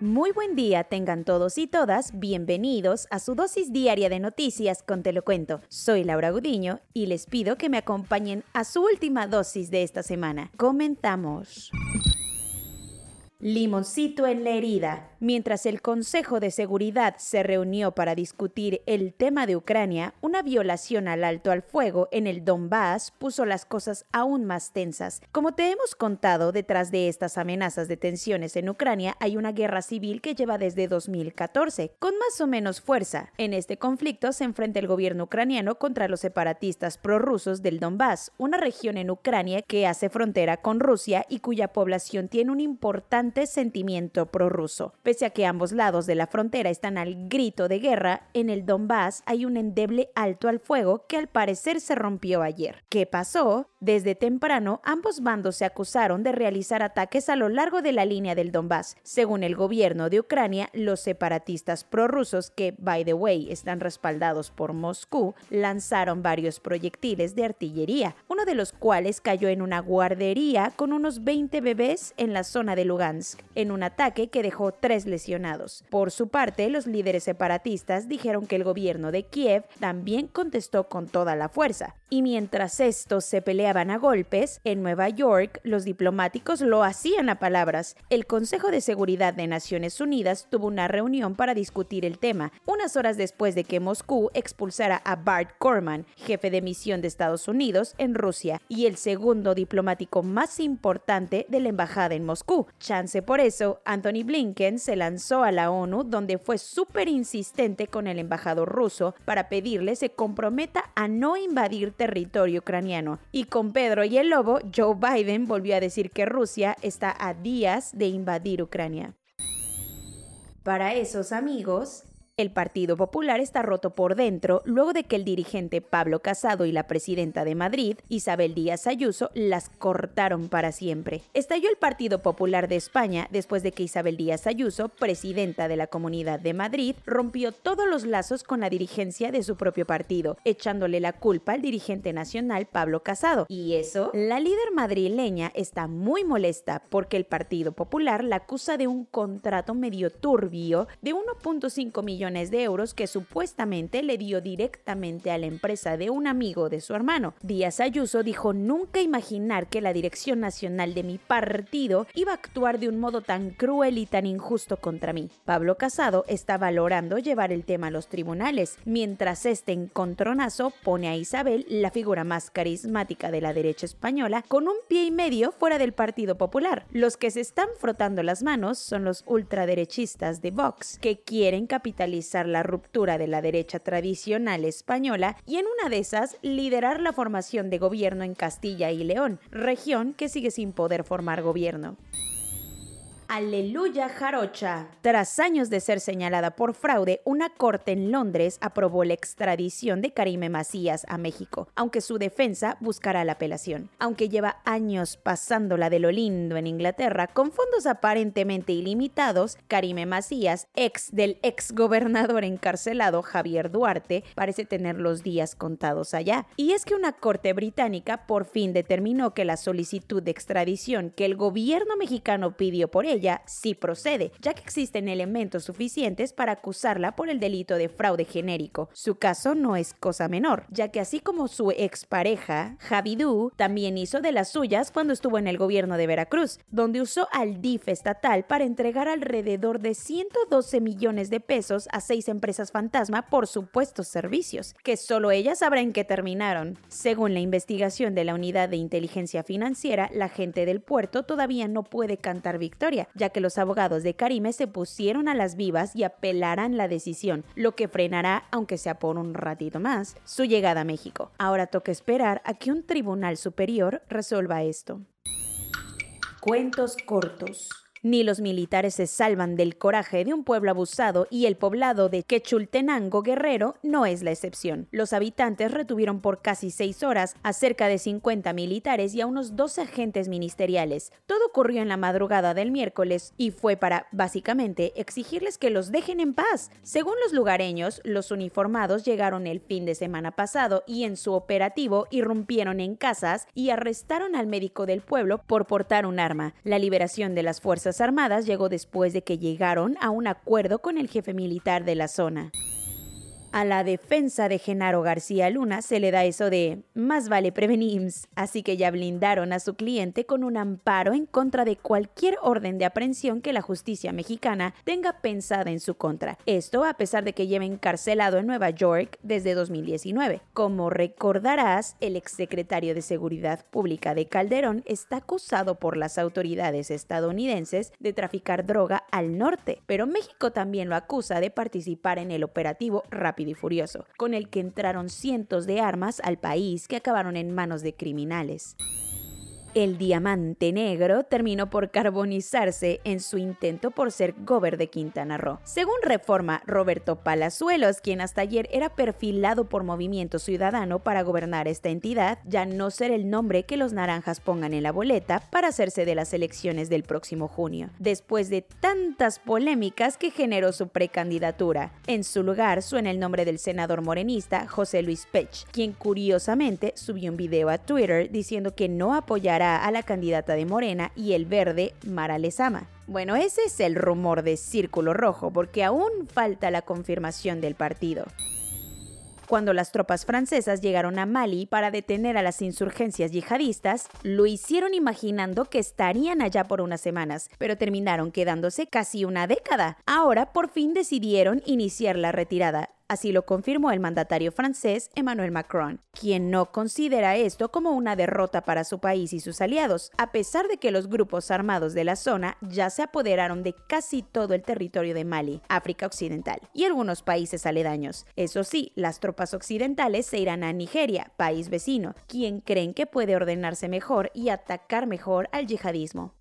Muy buen día tengan todos y todas, bienvenidos a su dosis diaria de noticias con Te lo cuento. Soy Laura Gudiño y les pido que me acompañen a su última dosis de esta semana. Comentamos. Limoncito en la herida. Mientras el Consejo de Seguridad se reunió para discutir el tema de Ucrania, una violación al alto al fuego en el Donbass puso las cosas aún más tensas. Como te hemos contado, detrás de estas amenazas de tensiones en Ucrania hay una guerra civil que lleva desde 2014, con más o menos fuerza. En este conflicto se enfrenta el gobierno ucraniano contra los separatistas prorrusos del Donbass, una región en Ucrania que hace frontera con Rusia y cuya población tiene un importante sentimiento prorruso. Pese a que ambos lados de la frontera están al grito de guerra, en el Donbass hay un endeble alto al fuego que al parecer se rompió ayer. ¿Qué pasó? Desde temprano, ambos bandos se acusaron de realizar ataques a lo largo de la línea del Donbass. Según el gobierno de Ucrania, los separatistas prorrusos, que, by the way, están respaldados por Moscú, lanzaron varios proyectiles de artillería, uno de los cuales cayó en una guardería con unos 20 bebés en la zona de Lugansk, en un ataque que dejó tres lesionados. Por su parte, los líderes separatistas dijeron que el gobierno de Kiev también contestó con toda la fuerza. Y mientras estos se peleaban a golpes, en Nueva York los diplomáticos lo hacían a palabras. El Consejo de Seguridad de Naciones Unidas tuvo una reunión para discutir el tema, unas horas después de que Moscú expulsara a Bart Corman, jefe de misión de Estados Unidos en Rusia y el segundo diplomático más importante de la embajada en Moscú. Chance por eso, Anthony Blinken se lanzó a la ONU donde fue súper insistente con el embajador ruso para pedirle se comprometa a no invadir territorio ucraniano. Y con Pedro y el Lobo, Joe Biden volvió a decir que Rusia está a días de invadir Ucrania. Para esos amigos, el Partido Popular está roto por dentro luego de que el dirigente Pablo Casado y la presidenta de Madrid, Isabel Díaz Ayuso, las cortaron para siempre. Estalló el Partido Popular de España después de que Isabel Díaz Ayuso, presidenta de la Comunidad de Madrid, rompió todos los lazos con la dirigencia de su propio partido, echándole la culpa al dirigente nacional Pablo Casado. Y eso, la líder madrileña está muy molesta porque el Partido Popular la acusa de un contrato medio turbio de 1.5 millones de euros que supuestamente le dio directamente a la empresa de un amigo de su hermano. Díaz Ayuso dijo nunca imaginar que la dirección nacional de mi partido iba a actuar de un modo tan cruel y tan injusto contra mí. Pablo Casado está valorando llevar el tema a los tribunales, mientras este encontronazo pone a Isabel, la figura más carismática de la derecha española, con un pie y medio fuera del Partido Popular. Los que se están frotando las manos son los ultraderechistas de Vox, que quieren capitalizar la ruptura de la derecha tradicional española y en una de esas liderar la formación de gobierno en Castilla y León, región que sigue sin poder formar gobierno. Aleluya Jarocha. Tras años de ser señalada por fraude, una corte en Londres aprobó la extradición de Karime Macías a México, aunque su defensa buscará la apelación. Aunque lleva años pasándola de lo lindo en Inglaterra, con fondos aparentemente ilimitados, Karime Macías, ex del ex gobernador encarcelado Javier Duarte, parece tener los días contados allá. Y es que una corte británica por fin determinó que la solicitud de extradición que el gobierno mexicano pidió por ella sí procede, ya que existen elementos suficientes para acusarla por el delito de fraude genérico. Su caso no es cosa menor, ya que así como su expareja, Javidú, también hizo de las suyas cuando estuvo en el gobierno de Veracruz, donde usó al DIF estatal para entregar alrededor de 112 millones de pesos a seis empresas fantasma por supuestos servicios, que solo ellas sabrá en qué terminaron. Según la investigación de la Unidad de Inteligencia Financiera, la gente del puerto todavía no puede cantar victoria, ya que los abogados de Karime se pusieron a las vivas y apelarán la decisión, lo que frenará, aunque sea por un ratito más, su llegada a México. Ahora toca esperar a que un tribunal superior resuelva esto. Cuentos cortos. Ni los militares se salvan del coraje de un pueblo abusado y el poblado de Quechultenango Guerrero no es la excepción. Los habitantes retuvieron por casi seis horas a cerca de 50 militares y a unos 12 agentes ministeriales. Todo ocurrió en la madrugada del miércoles y fue para, básicamente, exigirles que los dejen en paz. Según los lugareños, los uniformados llegaron el fin de semana pasado y en su operativo irrumpieron en casas y arrestaron al médico del pueblo por portar un arma. La liberación de las fuerzas Armadas llegó después de que llegaron a un acuerdo con el jefe militar de la zona. A la defensa de Genaro García Luna se le da eso de más vale prevenims, así que ya blindaron a su cliente con un amparo en contra de cualquier orden de aprehensión que la justicia mexicana tenga pensada en su contra. Esto a pesar de que lleva encarcelado en Nueva York desde 2019. Como recordarás, el exsecretario de Seguridad Pública de Calderón está acusado por las autoridades estadounidenses de traficar droga al norte, pero México también lo acusa de participar en el operativo Rápido y Furioso, con el que entraron cientos de armas al país que acabaron en manos de criminales. El diamante negro terminó por carbonizarse en su intento por ser gober de Quintana Roo. Según Reforma, Roberto Palazuelos, quien hasta ayer era perfilado por Movimiento Ciudadano para gobernar esta entidad, ya no será el nombre que los naranjas pongan en la boleta para hacerse de las elecciones del próximo junio, después de tantas polémicas que generó su precandidatura. En su lugar suena el nombre del senador morenista José Luis Pech, quien curiosamente subió un video a Twitter diciendo que no apoyará a la candidata de Morena y el verde Mara Lezama. Bueno, ese es el rumor de Círculo Rojo, porque aún falta la confirmación del partido cuando las tropas francesas llegaron a Mali para detener a las insurgencias yihadistas, lo hicieron imaginando que estarían allá por unas semanas, pero terminaron quedándose casi una década. Ahora por fin decidieron iniciar la retirada, Así lo confirmó el mandatario francés Emmanuel Macron, quien no considera esto como una derrota para su país y sus aliados, a pesar de que los grupos armados de la zona ya se apoderaron de casi todo el territorio de Mali, África Occidental, y algunos países aledaños. Eso sí, las tropas occidentales se irán a Nigeria, país vecino, quien creen que puede ordenarse mejor y atacar mejor al yihadismo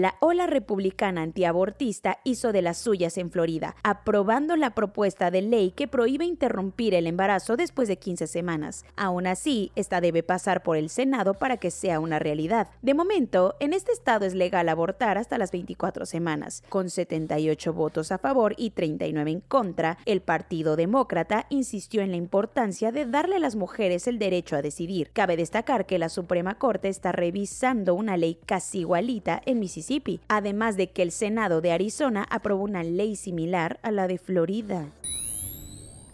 la ola republicana antiabortista hizo de las suyas en Florida, aprobando la propuesta de ley que prohíbe interrumpir el embarazo después de 15 semanas. Aún así, esta debe pasar por el Senado para que sea una realidad. De momento, en este estado es legal abortar hasta las 24 semanas. Con 78 votos a favor y 39 en contra, el Partido Demócrata insistió en la importancia de darle a las mujeres el derecho a decidir. Cabe destacar que la Suprema Corte está revisando una ley casi igualita en Mississippi además de que el Senado de Arizona aprobó una ley similar a la de Florida.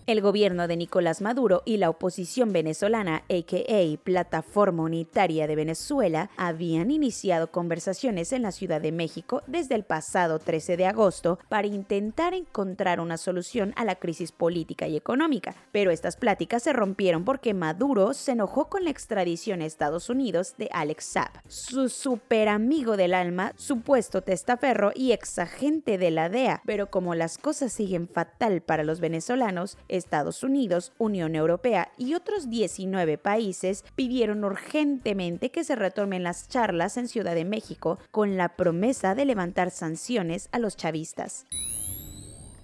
El gobierno de Nicolás Maduro y la oposición venezolana, a.k.a. Plataforma Unitaria de Venezuela, habían iniciado conversaciones en la Ciudad de México desde el pasado 13 de agosto para intentar encontrar una solución a la crisis política y económica. Pero estas pláticas se rompieron porque Maduro se enojó con la extradición a Estados Unidos de Alex Saab, su super amigo del alma, supuesto testaferro y exagente de la DEA. Pero como las cosas siguen fatal para los venezolanos, Estados Unidos, Unión Europea y otros 19 países pidieron urgentemente que se retomen las charlas en Ciudad de México con la promesa de levantar sanciones a los chavistas.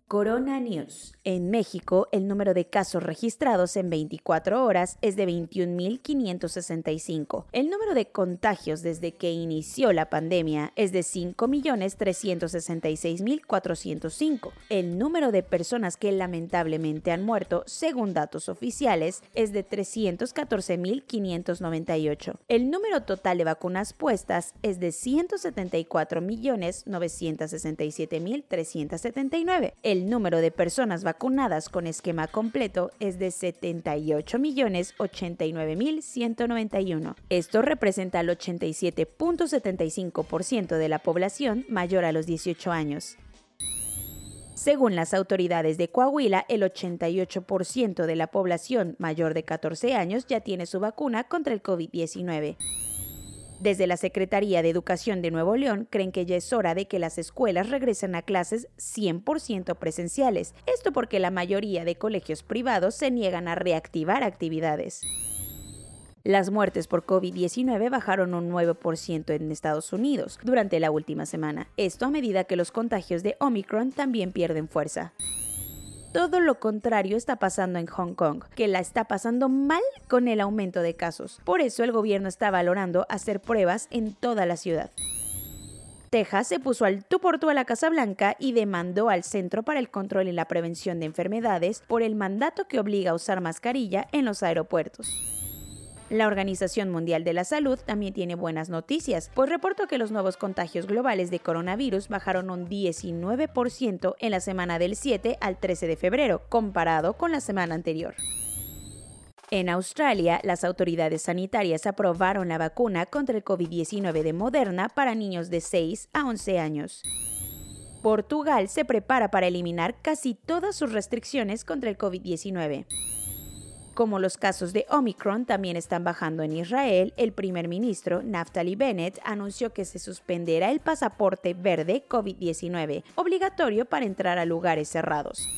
Corona News. En México, el número de casos registrados en 24 horas es de 21.565. El número de contagios desde que inició la pandemia es de 5.366.405. El número de personas que lamentablemente han muerto, según datos oficiales, es de 314.598. El número total de vacunas puestas es de 174.967.379. El número de personas vacunadas con esquema completo es de 78.089.191. Esto representa el 87.75% de la población mayor a los 18 años. Según las autoridades de Coahuila, el 88% de la población mayor de 14 años ya tiene su vacuna contra el COVID-19. Desde la Secretaría de Educación de Nuevo León creen que ya es hora de que las escuelas regresen a clases 100% presenciales. Esto porque la mayoría de colegios privados se niegan a reactivar actividades. Las muertes por COVID-19 bajaron un 9% en Estados Unidos durante la última semana. Esto a medida que los contagios de Omicron también pierden fuerza. Todo lo contrario está pasando en Hong Kong, que la está pasando mal con el aumento de casos. Por eso el gobierno está valorando hacer pruebas en toda la ciudad. Texas se puso al tú por tú a la Casa Blanca y demandó al Centro para el Control y la Prevención de Enfermedades por el mandato que obliga a usar mascarilla en los aeropuertos. La Organización Mundial de la Salud también tiene buenas noticias, pues reportó que los nuevos contagios globales de coronavirus bajaron un 19% en la semana del 7 al 13 de febrero, comparado con la semana anterior. En Australia, las autoridades sanitarias aprobaron la vacuna contra el COVID-19 de Moderna para niños de 6 a 11 años. Portugal se prepara para eliminar casi todas sus restricciones contra el COVID-19. Como los casos de Omicron también están bajando en Israel, el primer ministro Naftali Bennett anunció que se suspenderá el pasaporte verde COVID-19, obligatorio para entrar a lugares cerrados.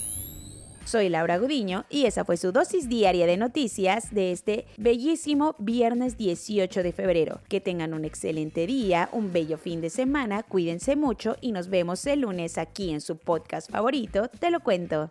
Soy Laura Gudiño y esa fue su dosis diaria de noticias de este bellísimo viernes 18 de febrero. Que tengan un excelente día, un bello fin de semana, cuídense mucho y nos vemos el lunes aquí en su podcast favorito, Te lo cuento.